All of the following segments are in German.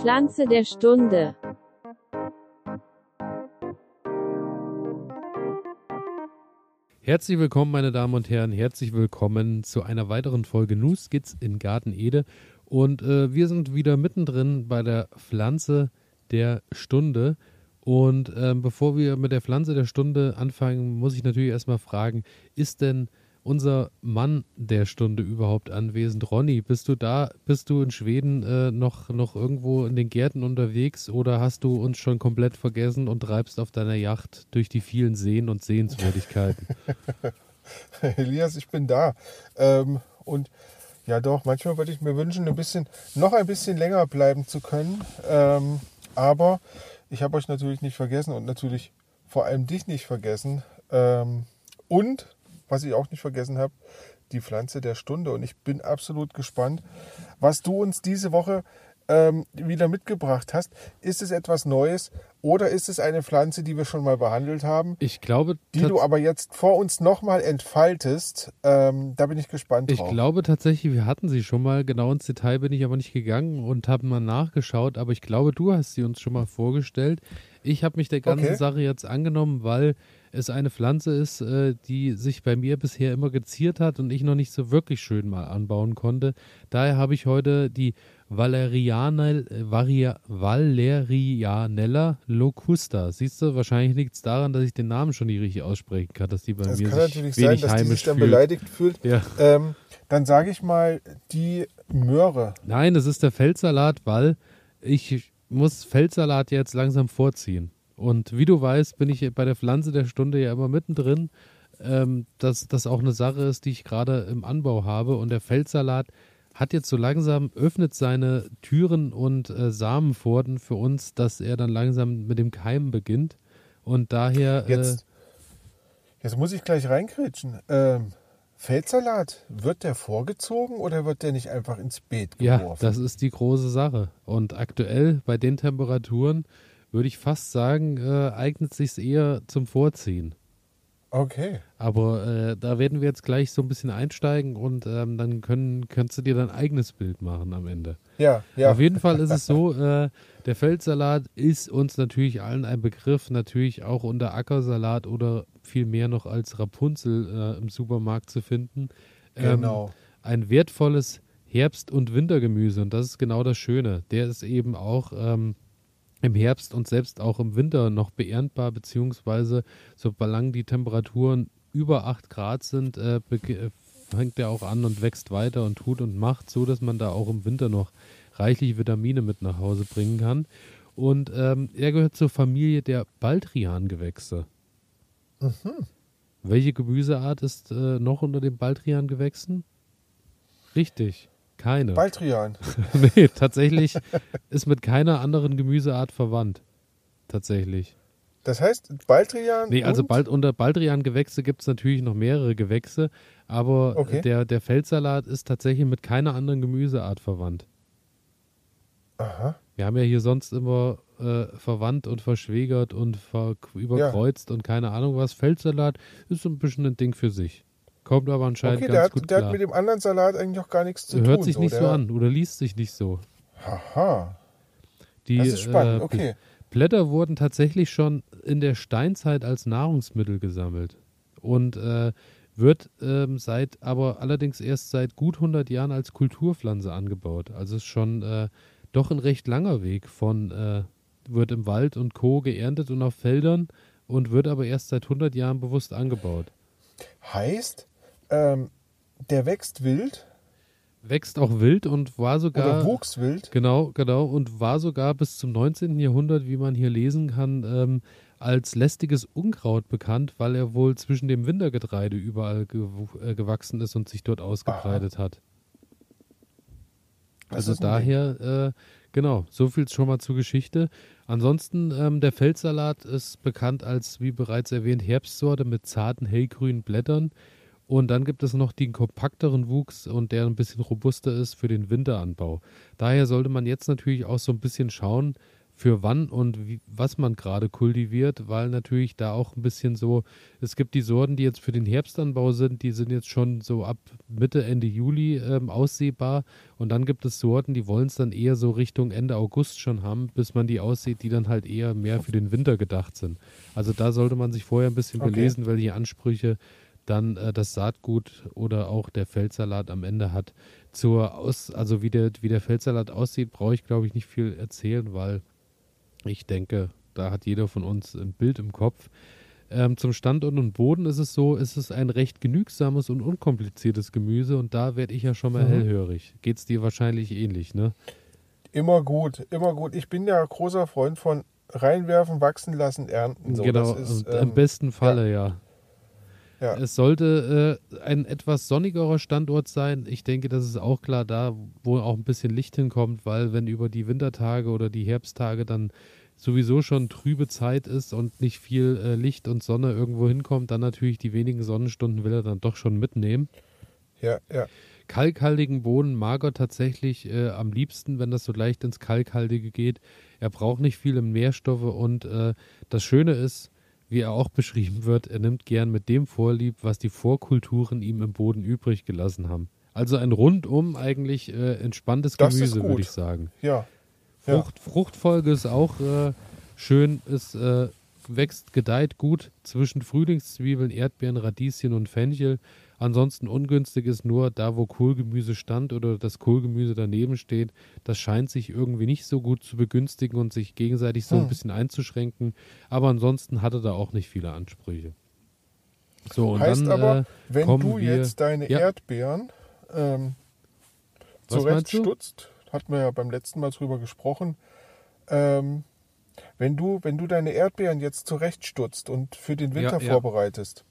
Pflanze der Stunde. Herzlich willkommen, meine Damen und Herren. Herzlich willkommen zu einer weiteren Folge News Skits in Garten Ede. Und äh, wir sind wieder mittendrin bei der Pflanze der Stunde. Und ähm, bevor wir mit der Pflanze der Stunde anfangen, muss ich natürlich erstmal fragen, ist denn unser Mann der Stunde überhaupt anwesend? Ronny, bist du da? Bist du in Schweden äh, noch, noch irgendwo in den Gärten unterwegs oder hast du uns schon komplett vergessen und treibst auf deiner Yacht durch die vielen Seen und Sehenswürdigkeiten? Elias, ich bin da. Ähm, und ja doch, manchmal würde ich mir wünschen, ein bisschen, noch ein bisschen länger bleiben zu können. Ähm, aber ich habe euch natürlich nicht vergessen und natürlich vor allem dich nicht vergessen. Ähm, und, was ich auch nicht vergessen habe, die Pflanze der Stunde. Und ich bin absolut gespannt, was du uns diese Woche ähm, wieder mitgebracht hast. Ist es etwas Neues oder ist es eine Pflanze, die wir schon mal behandelt haben? Ich glaube, die du aber jetzt vor uns nochmal entfaltest. Ähm, da bin ich gespannt drauf. Ich glaube tatsächlich, wir hatten sie schon mal. Genau ins Detail bin ich aber nicht gegangen und habe mal nachgeschaut. Aber ich glaube, du hast sie uns schon mal vorgestellt. Ich habe mich der ganzen okay. Sache jetzt angenommen, weil es eine Pflanze ist, äh, die sich bei mir bisher immer geziert hat und ich noch nicht so wirklich schön mal anbauen konnte. Daher habe ich heute die Valerianel, äh, Varia, Valerianella locusta. Siehst du, wahrscheinlich liegt es daran, dass ich den Namen schon nicht richtig aussprechen kann, dass die bei das mir kann sich natürlich wenig sein, dass die sich dann fühlt. beleidigt fühlt. Ja. Ähm, dann sage ich mal die Möhre. Nein, es ist der Feldsalat, weil ich muss Feldsalat jetzt langsam vorziehen. Und wie du weißt, bin ich bei der Pflanze der Stunde ja immer mittendrin, ähm, dass das auch eine Sache ist, die ich gerade im Anbau habe. Und der Feldsalat hat jetzt so langsam, öffnet seine Türen und äh, Samenpforten für uns, dass er dann langsam mit dem Keimen beginnt. Und daher. Äh, jetzt, jetzt muss ich gleich reinkritschen. Ähm, Feldsalat, wird der vorgezogen oder wird der nicht einfach ins Beet geworfen? Ja, das ist die große Sache. Und aktuell bei den Temperaturen würde ich fast sagen, äh, eignet sich eher zum Vorziehen. Okay. Aber äh, da werden wir jetzt gleich so ein bisschen einsteigen und ähm, dann können, kannst du dir dein eigenes Bild machen am Ende. Ja, ja. Auf jeden Fall ist es so, äh, der Feldsalat ist uns natürlich allen ein Begriff, natürlich auch unter Ackersalat oder viel mehr noch als Rapunzel äh, im Supermarkt zu finden. Ähm, genau. Ein wertvolles Herbst- und Wintergemüse und das ist genau das Schöne. Der ist eben auch ähm, im Herbst und selbst auch im Winter noch beerntbar, beziehungsweise solange die Temperaturen über 8 Grad sind, äh, fängt er auch an und wächst weiter und tut und macht, so dass man da auch im Winter noch reichlich Vitamine mit nach Hause bringen kann. Und ähm, er gehört zur Familie der Baldrian-Gewächse. Mhm. Welche Gemüseart ist äh, noch unter den Baldrian-Gewächsen? Richtig. Keine. Baldrian. nee, tatsächlich ist mit keiner anderen Gemüseart verwandt. Tatsächlich. Das heißt Baldrian? Nee, also bald, unter Baldrian-Gewächse gibt es natürlich noch mehrere Gewächse, aber okay. der, der Feldsalat ist tatsächlich mit keiner anderen Gemüseart verwandt. Aha. Wir haben ja hier sonst immer äh, verwandt und verschwägert und ver überkreuzt ja. und keine Ahnung was. Feldsalat ist so ein bisschen ein Ding für sich. Kommt aber anscheinend okay, ganz der hat, gut der klar. hat mit dem anderen Salat eigentlich auch gar nichts zu Hört tun. Hört sich nicht so, so an oder liest sich nicht so. Haha. Die, das ist spannend, äh, okay. Blätter wurden tatsächlich schon in der Steinzeit als Nahrungsmittel gesammelt und äh, wird ähm, seit, aber allerdings erst seit gut 100 Jahren als Kulturpflanze angebaut. Also ist schon äh, doch ein recht langer Weg von, äh, wird im Wald und Co. geerntet und auf Feldern und wird aber erst seit 100 Jahren bewusst angebaut. Heißt, ähm, der wächst wild. Wächst auch wild und war sogar. Oder wuchs wild. Genau, genau. Und war sogar bis zum 19. Jahrhundert, wie man hier lesen kann, ähm, als lästiges Unkraut bekannt, weil er wohl zwischen dem Wintergetreide überall ge äh, gewachsen ist und sich dort ausgebreitet Aha. hat. Also daher, äh, genau, so viel schon mal zur Geschichte. Ansonsten, ähm, der Feldsalat ist bekannt als, wie bereits erwähnt, Herbstsorte mit zarten hellgrünen Blättern. Und dann gibt es noch den kompakteren Wuchs und der ein bisschen robuster ist für den Winteranbau. Daher sollte man jetzt natürlich auch so ein bisschen schauen, für wann und wie, was man gerade kultiviert, weil natürlich da auch ein bisschen so, es gibt die Sorten, die jetzt für den Herbstanbau sind, die sind jetzt schon so ab Mitte, Ende Juli ähm, aussehbar und dann gibt es Sorten, die wollen es dann eher so Richtung Ende August schon haben, bis man die aussieht, die dann halt eher mehr für den Winter gedacht sind. Also da sollte man sich vorher ein bisschen okay. belesen, welche Ansprüche dann äh, das Saatgut oder auch der Feldsalat am Ende hat. Zur Aus, also wie der, wie der Feldsalat aussieht, brauche ich glaube ich nicht viel erzählen, weil ich denke, da hat jeder von uns ein Bild im Kopf. Ähm, zum Standort und Boden ist es so, ist es ein recht genügsames und unkompliziertes Gemüse und da werde ich ja schon mal mhm. hellhörig. Geht es dir wahrscheinlich ähnlich, ne? Immer gut, immer gut. Ich bin ja großer Freund von reinwerfen, wachsen lassen, ernten. So, genau, ist, ähm, im besten Falle ja. ja. Ja. Es sollte äh, ein etwas sonnigerer Standort sein. Ich denke, das ist auch klar da, wo auch ein bisschen Licht hinkommt, weil wenn über die Wintertage oder die Herbsttage dann sowieso schon trübe Zeit ist und nicht viel äh, Licht und Sonne irgendwo hinkommt, dann natürlich die wenigen Sonnenstunden will er dann doch schon mitnehmen. Ja, ja. Kalkhaltigen Boden mag er tatsächlich äh, am liebsten, wenn das so leicht ins Kalkhaltige geht. Er braucht nicht viele Nährstoffe und äh, das Schöne ist, wie er auch beschrieben wird, er nimmt gern mit dem Vorlieb, was die Vorkulturen ihm im Boden übrig gelassen haben. Also ein rundum eigentlich äh, entspanntes das Gemüse, würde ich sagen. Ja. Frucht, ja. Fruchtfolge ist auch äh, schön, es äh, wächst, gedeiht gut zwischen Frühlingszwiebeln, Erdbeeren, Radieschen und Fenchel. Ansonsten ungünstig ist nur da, wo Kohlgemüse stand oder das Kohlgemüse daneben steht. Das scheint sich irgendwie nicht so gut zu begünstigen und sich gegenseitig so hm. ein bisschen einzuschränken. Aber ansonsten hatte da auch nicht viele Ansprüche. So, und heißt dann, aber, äh, wenn du wir, jetzt deine ja. Erdbeeren ähm, zurechtstutzt, hatten wir ja beim letzten Mal drüber gesprochen, ähm, wenn du, wenn du deine Erdbeeren jetzt zurechtstutzt und für den Winter ja, vorbereitest,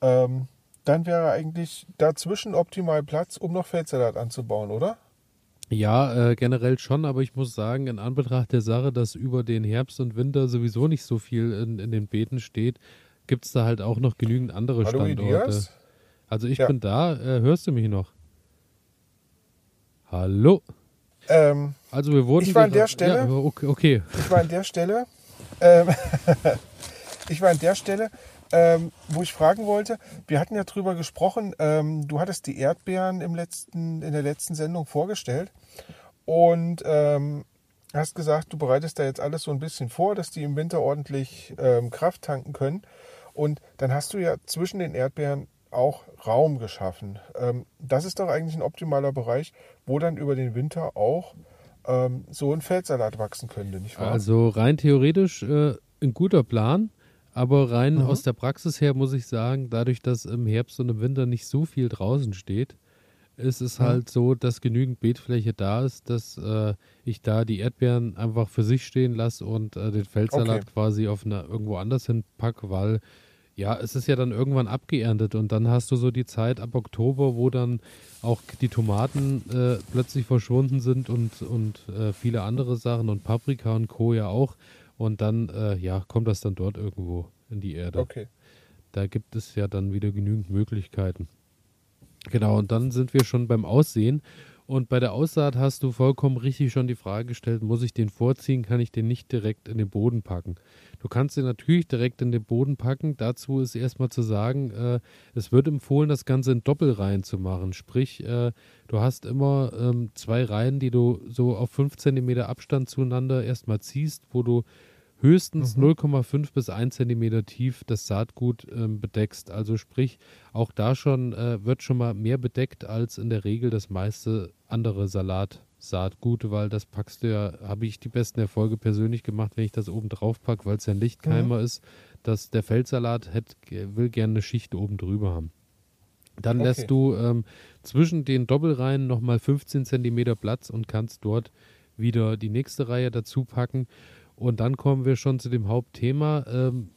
ähm, dann wäre eigentlich dazwischen optimal Platz, um noch Feldsalat anzubauen, oder? Ja, äh, generell schon, aber ich muss sagen, in Anbetracht der Sache, dass über den Herbst und Winter sowieso nicht so viel in, in den Beeten steht, gibt es da halt auch noch genügend andere Hallo, Standorte. Elias? Also ich ja. bin da, äh, hörst du mich noch? Hallo? Ähm, also wir wurden. Ich war an der Stelle. Ja, okay, okay. Ich war an der Stelle. Ähm, ich war an der Stelle ähm, wo ich fragen wollte, wir hatten ja drüber gesprochen, ähm, du hattest die Erdbeeren im letzten, in der letzten Sendung vorgestellt und ähm, hast gesagt, du bereitest da jetzt alles so ein bisschen vor, dass die im Winter ordentlich ähm, Kraft tanken können. Und dann hast du ja zwischen den Erdbeeren auch Raum geschaffen. Ähm, das ist doch eigentlich ein optimaler Bereich, wo dann über den Winter auch ähm, so ein Feldsalat wachsen könnte, nicht wahr? Also rein theoretisch äh, ein guter Plan. Aber rein mhm. aus der Praxis her muss ich sagen, dadurch, dass im Herbst und im Winter nicht so viel draußen steht, ist es mhm. halt so, dass genügend Beetfläche da ist, dass äh, ich da die Erdbeeren einfach für sich stehen lasse und äh, den Feldsalat okay. quasi auf eine, irgendwo anders hinpacke, weil ja, es ist ja dann irgendwann abgeerntet und dann hast du so die Zeit ab Oktober, wo dann auch die Tomaten äh, plötzlich verschwunden sind und, und äh, viele andere Sachen und Paprika und Co. ja auch. Und dann, äh, ja, kommt das dann dort irgendwo in die Erde. Okay. Da gibt es ja dann wieder genügend Möglichkeiten. Genau, und dann sind wir schon beim Aussehen. Und bei der Aussaat hast du vollkommen richtig schon die Frage gestellt, muss ich den vorziehen, kann ich den nicht direkt in den Boden packen? Du kannst den natürlich direkt in den Boden packen. Dazu ist erstmal zu sagen, äh, es wird empfohlen, das Ganze in Doppelreihen zu machen. Sprich, äh, du hast immer ähm, zwei Reihen, die du so auf 5 cm Abstand zueinander erstmal ziehst, wo du höchstens mhm. 0,5 bis 1 cm tief das Saatgut ähm, bedeckst. Also sprich, auch da schon äh, wird schon mal mehr bedeckt als in der Regel das meiste andere Salatsaatgut, weil das packst du ja, habe ich die besten Erfolge persönlich gemacht, wenn ich das oben drauf packe, weil es ja ein Lichtkeimer mhm. ist, dass der Feldsalat hätt, will gerne eine Schicht oben drüber haben. Dann okay. lässt du ähm, zwischen den Doppelreihen nochmal 15 cm Platz und kannst dort wieder die nächste Reihe dazu packen. Und dann kommen wir schon zu dem Hauptthema. Ähm,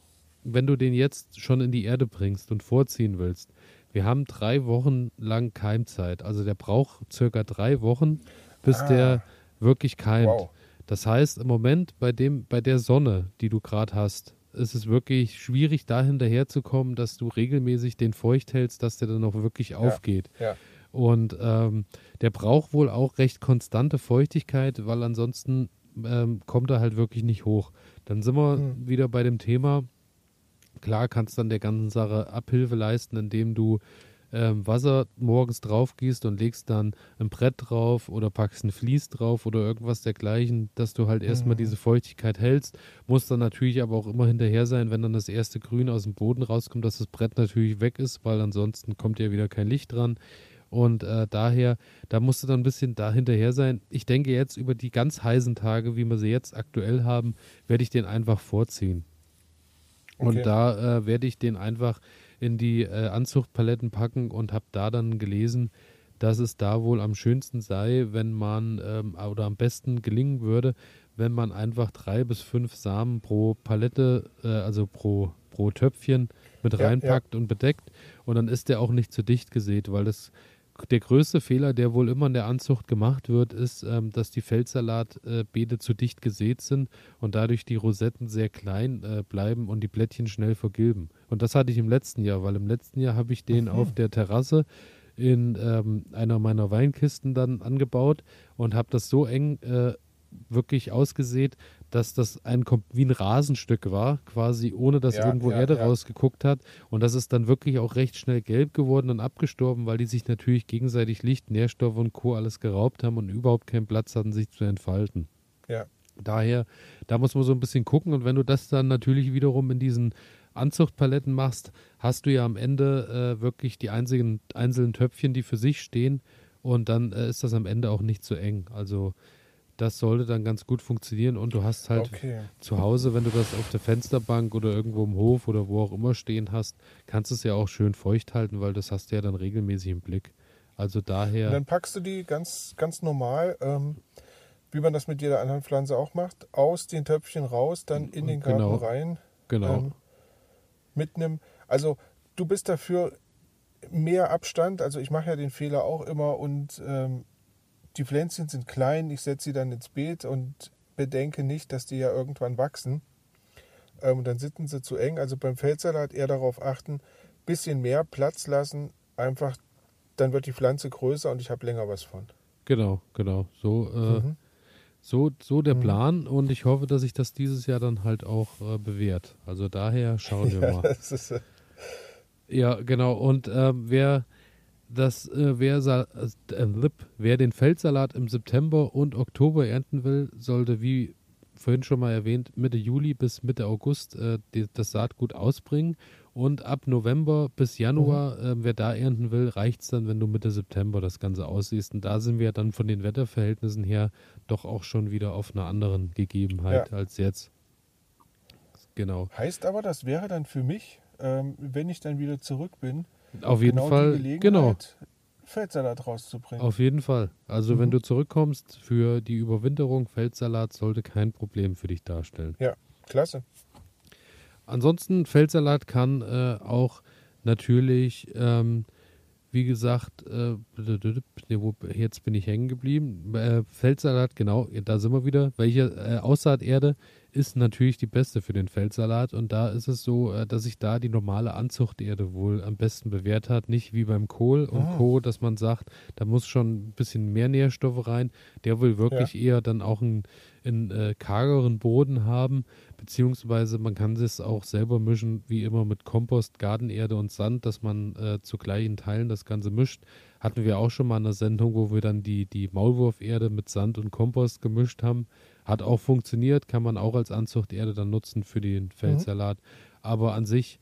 wenn du den jetzt schon in die Erde bringst und vorziehen willst, wir haben drei Wochen lang Keimzeit. Also der braucht circa drei Wochen, bis ah. der wirklich keimt. Wow. Das heißt, im Moment bei dem, bei der Sonne, die du gerade hast, ist es wirklich schwierig, da hinterherzukommen, dass du regelmäßig den feucht hältst, dass der dann auch wirklich ja. aufgeht. Ja. Und ähm, der braucht wohl auch recht konstante Feuchtigkeit, weil ansonsten ähm, kommt er halt wirklich nicht hoch. Dann sind wir Hm. wieder bei dem Thema, klar kannst dann der ganzen Sache Abhilfe leisten, indem du ähm, Wasser morgens drauf gießt und legst dann ein Brett drauf oder packst ein Vlies drauf oder irgendwas dergleichen, dass du halt erstmal Mhm. diese Feuchtigkeit hältst. Muss dann natürlich aber auch immer hinterher sein, wenn dann das erste Grün aus dem Boden rauskommt, dass das Brett natürlich weg ist, weil ansonsten kommt ja wieder kein Licht dran. Und äh, daher, da musst du dann ein bisschen da hinterher sein. Ich denke jetzt über die ganz heißen Tage, wie wir sie jetzt aktuell haben, werde ich den einfach vorziehen. Okay. Und da äh, werde ich den einfach in die äh, Anzuchtpaletten packen und habe da dann gelesen, dass es da wohl am schönsten sei, wenn man ähm, oder am besten gelingen würde, wenn man einfach drei bis fünf Samen pro Palette, äh, also pro, pro Töpfchen mit Ja, reinpackt und bedeckt. Und dann ist der auch nicht zu dicht gesät, weil das der größte Fehler, der wohl immer in der Anzucht gemacht wird, ist, ähm, dass die Feldsalatbeete zu dicht gesät sind und dadurch die Rosetten sehr klein äh, bleiben und die Blättchen schnell vergilben. Und das hatte ich im letzten Jahr, weil im letzten Jahr habe ich den Mhm. auf der Terrasse in ähm, einer meiner Weinkisten dann angebaut und habe das so eng äh, wirklich ausgesät, dass das ein wie ein Rasenstück war, quasi ohne dass Ja, irgendwo ja, Erde ja. rausgeguckt hat. Und das ist dann wirklich auch recht schnell gelb geworden und abgestorben, weil die sich natürlich gegenseitig Licht, Nährstoffe und Co. alles geraubt haben und überhaupt keinen Platz hatten, sich zu entfalten. Ja. Daher, da muss man so ein bisschen gucken. Und wenn du das dann natürlich wiederum in diesen Anzuchtpaletten machst, hast du ja am Ende äh, wirklich die einzigen einzelnen Töpfchen, die für sich stehen. Und dann äh, ist das am Ende auch nicht so eng. Also das sollte dann ganz gut funktionieren. Und du hast halt Okay. zu Hause, wenn du das auf der Fensterbank oder irgendwo im Hof oder wo auch immer stehen hast, kannst du es ja auch schön feucht halten, weil das hast du ja dann regelmäßig im Blick. Also daher. Und dann packst du die ganz, ganz normal, ähm, wie man das mit jeder anderen Pflanze auch macht, aus den Töpfchen raus, dann in den Garten Genau. rein. genau. ähm, mit einem, also du bist dafür mehr Abstand, also ich mache ja den Fehler auch immer und ähm, die Pflänzchen sind klein, ich setze sie dann ins Beet und bedenke nicht, dass die ja irgendwann wachsen. Ähm, und dann sitzen sie zu eng, also beim Feldsalat eher darauf achten, bisschen mehr Platz lassen, einfach dann wird die Pflanze größer und ich habe länger was von. Genau, genau. So, äh, Mhm. so, so der Mhm. Plan und ich hoffe, dass sich das dieses Jahr dann halt auch äh, bewährt. Also daher schauen wir Ja, mal. ist, äh, Ja, genau. Und äh, wer das, äh, wer, Sa äh, Lip, wer den Feldsalat im September und Oktober ernten will, sollte wie vorhin schon mal erwähnt, Mitte Juli bis Mitte August äh, die, das Saatgut ausbringen. Und ab November bis Januar, äh, wer da ernten will, reicht es dann, wenn du Mitte September das Ganze aussiehst. Und da sind wir dann von den Wetterverhältnissen her doch auch schon wieder auf einer anderen Gegebenheit als jetzt. Genau. heißt aber, das wäre dann für mich, ähm, wenn ich dann wieder zurück bin, Auf jeden genau Fall. Genau. Feldsalat rauszubringen. Auf jeden Fall. Also wenn Mhm. du zurückkommst für die Überwinterung, Feldsalat sollte kein Problem für dich darstellen. Klasse. Ansonsten, Feldsalat kann äh, auch natürlich, ähm, wie gesagt, äh, jetzt bin ich hängen geblieben. Äh, Feldsalat, genau, da sind wir wieder. Welche äh, Aussaaterde ist natürlich die beste für den Feldsalat und da ist es so, äh, dass sich da die normale Anzuchterde wohl am besten bewährt hat. Nicht wie beim Kohl und Ah. Co., dass man sagt, da muss schon ein bisschen mehr Nährstoffe rein. Der will wirklich eher dann auch einen, einen äh, kargeren Boden haben, beziehungsweise man kann es auch selber mischen, wie immer mit Kompost, Gartenerde und Sand, dass man äh, zu gleichen Teilen das Ganze mischt. Hatten wir auch schon mal eine Sendung, wo wir dann die, die Maulwurferde mit Sand und Kompost gemischt haben. Hat auch funktioniert, kann man auch als Anzuchterde dann nutzen für den Feldsalat. Aber an sich,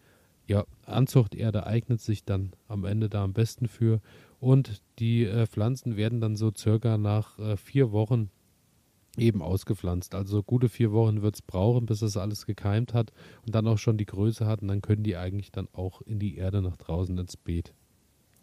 ja, Anzuchterde eignet sich dann am Ende da am besten für. Und die äh, Pflanzen werden dann so circa nach äh, vier Wochen eben ausgepflanzt. Also gute vier Wochen wird es brauchen, bis das alles gekeimt hat und dann auch schon die Größe hat. Und dann können die eigentlich dann auch in die Erde nach draußen ins Beet.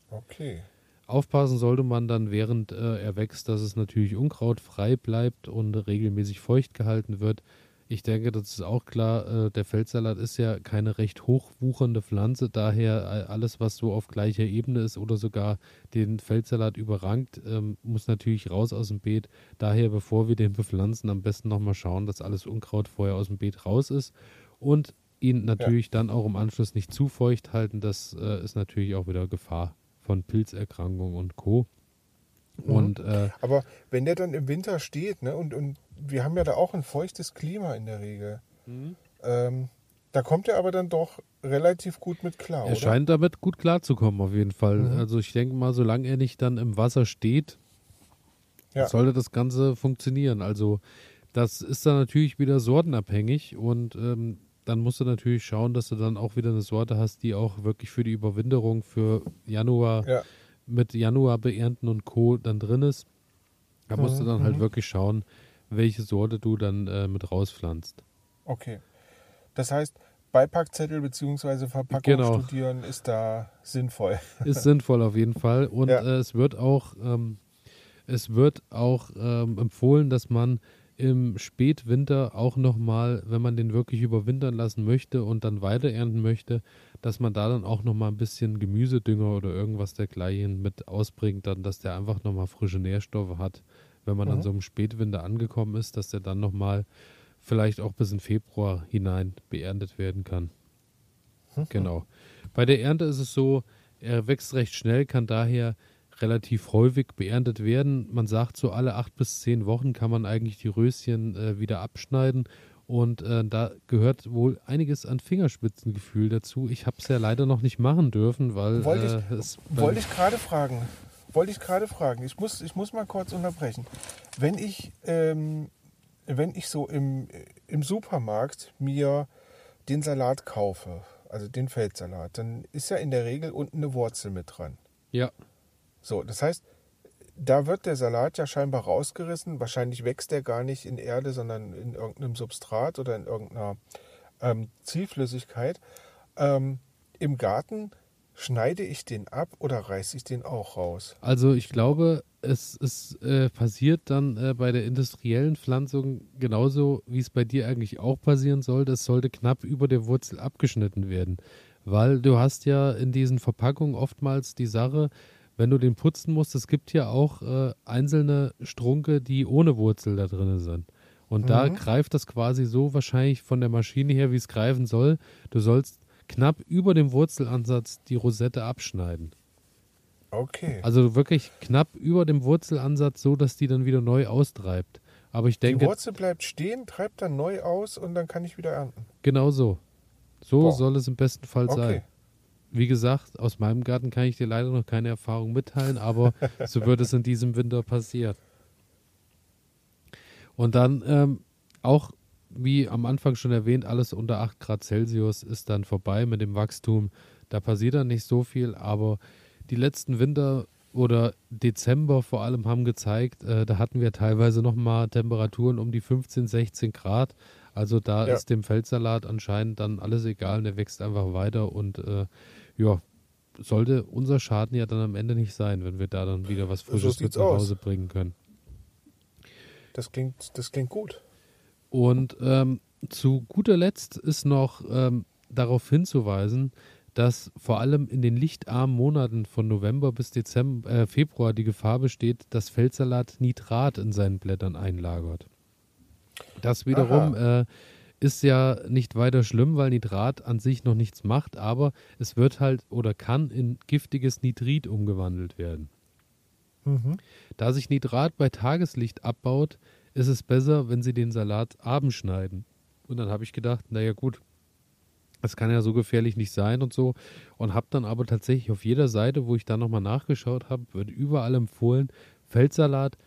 Okay. Aufpassen sollte man dann, während äh, er wächst, dass es natürlich unkrautfrei bleibt und regelmäßig feucht gehalten wird. Ich denke, das ist auch klar. Äh, der Feldsalat ist ja keine recht hochwuchernde Pflanze, daher äh, alles, was so auf gleicher Ebene ist oder sogar den Feldsalat überrangt, ähm, muss natürlich raus aus dem Beet. Daher, bevor wir den bepflanzen, am besten nochmal schauen, dass alles Unkraut vorher aus dem Beet raus ist und ihn natürlich dann auch im Anschluss nicht zu feucht halten. Das äh, ist natürlich auch wieder Gefahr von Pilzerkrankungen und Co. Mhm. Und äh, Aber wenn der dann im Winter steht ne, und, und wir haben ja da auch ein feuchtes Klima in der Regel. Mhm. Ähm, da kommt er aber dann doch relativ gut mit klar, Er oder? scheint damit gut klarzukommen, auf jeden Fall. Mhm. Also ich denke mal, solange er nicht dann im Wasser steht, Ja. sollte das Ganze funktionieren. Also das ist dann natürlich wieder sortenabhängig und ähm, dann musst du natürlich schauen, dass du dann auch wieder eine Sorte hast, die auch wirklich für die Überwinterung für Januar Ja. mit Januar beernten und Co. dann drin ist. Da musst du Mhm, dann halt mhm. wirklich schauen, welche Sorte du dann äh, mit rauspflanzt. Okay. Das heißt, Beipackzettel bzw. Verpackung Genau. studieren ist da sinnvoll. Ist sinnvoll auf jeden Fall. Und Ja. äh, es wird auch, ähm, es wird auch ähm, empfohlen, dass man im Spätwinter auch nochmal, wenn man den wirklich überwintern lassen möchte und dann weiter ernten möchte, dass man da dann auch nochmal ein bisschen Gemüsedünger oder irgendwas dergleichen mit ausbringt, dann, dass der einfach nochmal frische Nährstoffe hat, wenn man an Mhm. so einem Spätwinter angekommen ist, dass der dann nochmal vielleicht auch bis in Februar hinein beerntet werden kann. Genau. Bei der Ernte ist es so, er wächst recht schnell, kann daher relativ häufig beerntet werden. Man sagt, so alle acht bis zehn Wochen kann man eigentlich die Röschen äh, wieder abschneiden. Und äh, da gehört wohl einiges an Fingerspitzengefühl dazu. Ich habe es ja leider noch nicht machen dürfen, weil Wollte äh, es Wollte ich gerade fragen. Wollte ich gerade fragen. Ich muss, ich muss mal kurz unterbrechen. Wenn ich, ähm, wenn ich so im, im Supermarkt mir den Salat kaufe, also den Feldsalat, dann ist ja in der Regel unten eine Wurzel mit dran. ja, So, das heißt, da wird der Salat ja scheinbar rausgerissen. Wahrscheinlich wächst der gar nicht in Erde, sondern in irgendeinem Substrat oder in irgendeiner ähm, Zielflüssigkeit. Ähm, Im Garten schneide ich den ab oder reiße ich den auch raus? Also ich glaube, es, es äh, passiert dann äh, bei der industriellen Pflanzung genauso, wie es bei dir eigentlich auch passieren sollte. Es sollte knapp über der Wurzel abgeschnitten werden. Weil du hast ja in diesen Verpackungen oftmals die Sache, wenn du den putzen musst, es gibt ja auch äh, einzelne Strunke, die ohne Wurzel da drin sind. Und da Mhm. greift das quasi so wahrscheinlich von der Maschine her, wie es greifen soll. Du sollst knapp über dem Wurzelansatz die Rosette abschneiden. Okay. Also wirklich knapp über dem Wurzelansatz, so dass die dann wieder neu austreibt. Aber ich die denke, Wurzel bleibt stehen, treibt dann neu aus und dann kann ich wieder ernten. genau so. So Boah. soll es im besten Fall sein. Wie gesagt, aus meinem Garten kann ich dir leider noch keine Erfahrung mitteilen, aber so wird es in diesem Winter passieren. Und dann ähm, auch, wie am Anfang schon erwähnt, alles unter 8 Grad Celsius ist dann vorbei mit dem Wachstum. Da passiert dann nicht so viel, aber die letzten Winter oder Dezember vor allem haben gezeigt, äh, da hatten wir teilweise nochmal Temperaturen um die 15, 16 Grad. Also da Ja. ist dem Feldsalat anscheinend dann alles egal und der wächst einfach weiter und äh, ja, sollte unser Schaden ja dann am Ende nicht sein, wenn wir da dann wieder was So Frisches mit sieht's nach aus. Hause bringen können. Das klingt, das klingt gut. Und ähm, zu guter Letzt ist noch ähm, darauf hinzuweisen, dass vor allem in den lichtarmen Monaten von November bis Dezember, äh, Februar die Gefahr besteht, dass Feldsalat Nitrat in seinen Blättern einlagert. Das wiederum äh, ist ja nicht weiter schlimm, weil Nitrat an sich noch nichts macht, aber es wird halt oder kann in giftiges Nitrit umgewandelt werden. Mhm. Da sich Nitrat bei Tageslicht abbaut, ist es besser, wenn Sie den Salat abends schneiden. Und dann habe ich gedacht, naja gut, das kann ja so gefährlich nicht sein und so. Und habe dann aber tatsächlich auf jeder Seite, wo ich dann nochmal nachgeschaut habe, wird überall empfohlen, Feldsalat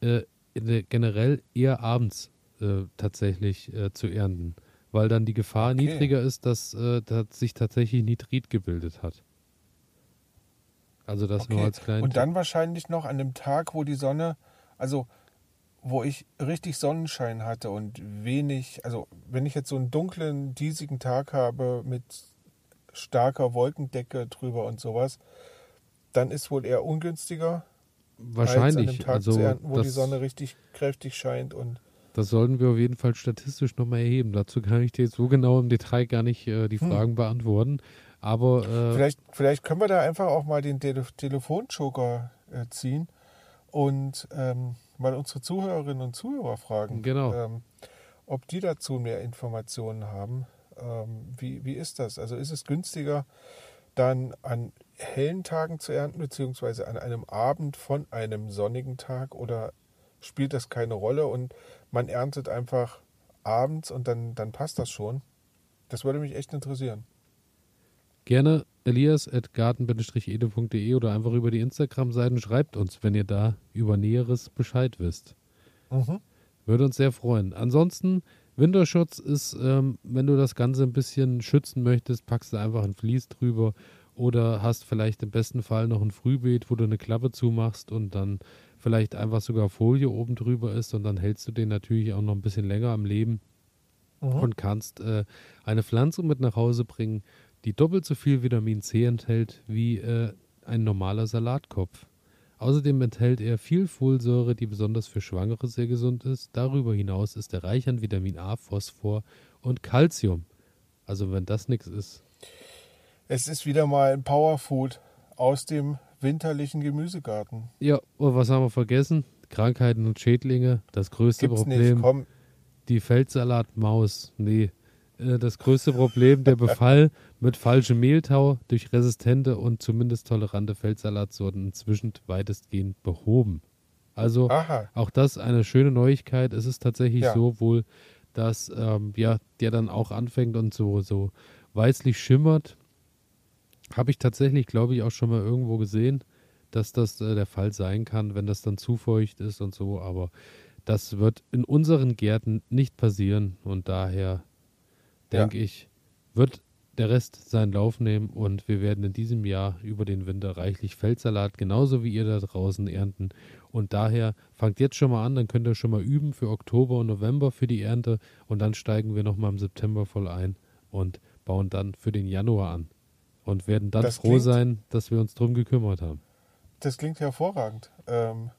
äh, generell eher abends äh, tatsächlich äh, zu ernten. Weil dann die Gefahr Okay. niedriger ist, dass, äh, dass sich tatsächlich Nitrit gebildet hat. Also das nur Okay. als kleinen Und dann wahrscheinlich noch an dem Tag, wo die Sonne, also wo ich richtig Sonnenschein hatte und wenig, also wenn ich jetzt so einen dunklen, diesigen Tag habe mit starker Wolkendecke drüber und sowas, dann ist wohl eher ungünstiger als an Wahrscheinlich. dem Tag also zu ernten, wo die Sonne richtig kräftig scheint und das sollten wir auf jeden Fall statistisch nochmal erheben. Dazu kann ich dir jetzt so genau im Detail gar nicht äh, die Hm. Fragen beantworten. Aber äh, Vielleicht, vielleicht können wir da einfach auch mal den Tele Telefonjoker äh, ziehen und ähm, mal unsere Zuhörerinnen und Zuhörer fragen, Genau. ähm, ob die dazu mehr Informationen haben. Ähm, wie, wie ist das? Also ist es günstiger, dann an hellen Tagen zu ernten, beziehungsweise an einem Abend von einem sonnigen Tag oder spielt das keine Rolle und man erntet einfach abends und dann, dann passt das schon. Das würde mich echt interessieren. Gerne elias.garten-ede.de oder einfach über die Instagram-Seiten schreibt uns, wenn ihr da über Näheres Bescheid wisst. Mhm. Würde uns sehr freuen. Ansonsten, Winterschutz ist, ähm, wenn du das Ganze ein bisschen schützen möchtest, packst du einfach ein Vlies drüber oder hast vielleicht im besten Fall noch ein Frühbeet, wo du eine Klappe zumachst und dann vielleicht einfach sogar Folie oben drüber ist und dann hältst du den natürlich auch noch ein bisschen länger am Leben mhm. und kannst äh, eine Pflanze mit nach Hause bringen, die doppelt so viel Vitamin C enthält wie äh, ein normaler Salatkopf. Außerdem enthält er viel Folsäure, die besonders für Schwangere sehr gesund ist. Darüber hinaus ist er reich an Vitamin A, Phosphor und Calcium. Also wenn das nichts ist. Es ist wieder mal ein Powerfood aus dem winterlichen Gemüsegarten. Ja, und was haben wir vergessen? Krankheiten und Schädlinge. Das größte Gibt's Problem. Nicht, komm. Die Feldsalatmaus. Nee. Äh, das größte Problem, der Befall mit falschem Mehltau durch resistente und zumindest tolerante Feldsalatsorten inzwischen weitestgehend behoben. Also Aha. auch das eine schöne Neuigkeit. Es ist tatsächlich ja. so wohl, dass ähm, ja, der dann auch anfängt und so, so weißlich schimmert habe ich tatsächlich, glaube ich, auch schon mal irgendwo gesehen, dass das äh, der Fall sein kann, wenn das dann zu feucht ist und so. Aber das wird in unseren Gärten nicht passieren und daher denke ja. ich, wird der Rest seinen Lauf nehmen und wir werden in diesem Jahr über den Winter reichlich Feldsalat, genauso wie ihr da draußen ernten. Und daher fangt jetzt schon mal an, dann könnt ihr schon mal üben für Oktober und November für die Ernte und dann steigen wir nochmal im September voll ein und bauen dann für den Januar an und werden dann das froh klingt, sein, dass wir uns darum gekümmert haben. Das klingt hervorragend. Ähm,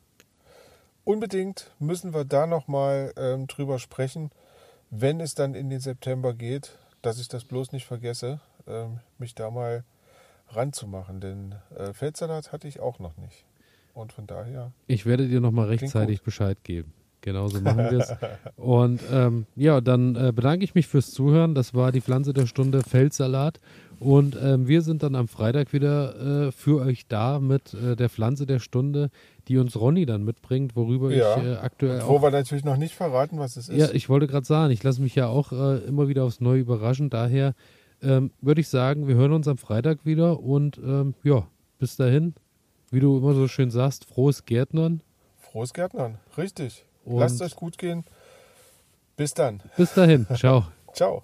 unbedingt müssen wir da nochmal ähm, drüber sprechen, wenn es dann in den September geht, dass ich das bloß nicht vergesse, ähm, mich da mal ranzumachen. Denn äh, Feldsalat hatte ich auch noch nicht. Und von daher. Ich werde dir nochmal rechtzeitig Bescheid geben. Genauso machen wir es. Und ähm, ja, dann äh, bedanke ich mich fürs Zuhören. Das war die Pflanze der Stunde Feldsalat. Und ähm, wir sind dann am Freitag wieder äh, für euch da mit äh, der Pflanze der Stunde, die uns Ronny dann mitbringt, worüber ja. ich äh, aktuell Wo wir natürlich noch nicht verraten, was es ist. Ja, ich wollte gerade sagen, ich lasse mich ja auch äh, immer wieder aufs Neue überraschen. Daher ähm, würde ich sagen, wir hören uns am Freitag wieder und ähm, ja, bis dahin, wie du immer so schön sagst, frohes Gärtnern. Frohes Gärtnern, richtig. Und Lasst euch gut gehen. Bis dann. Bis dahin. Ciao. Ciao.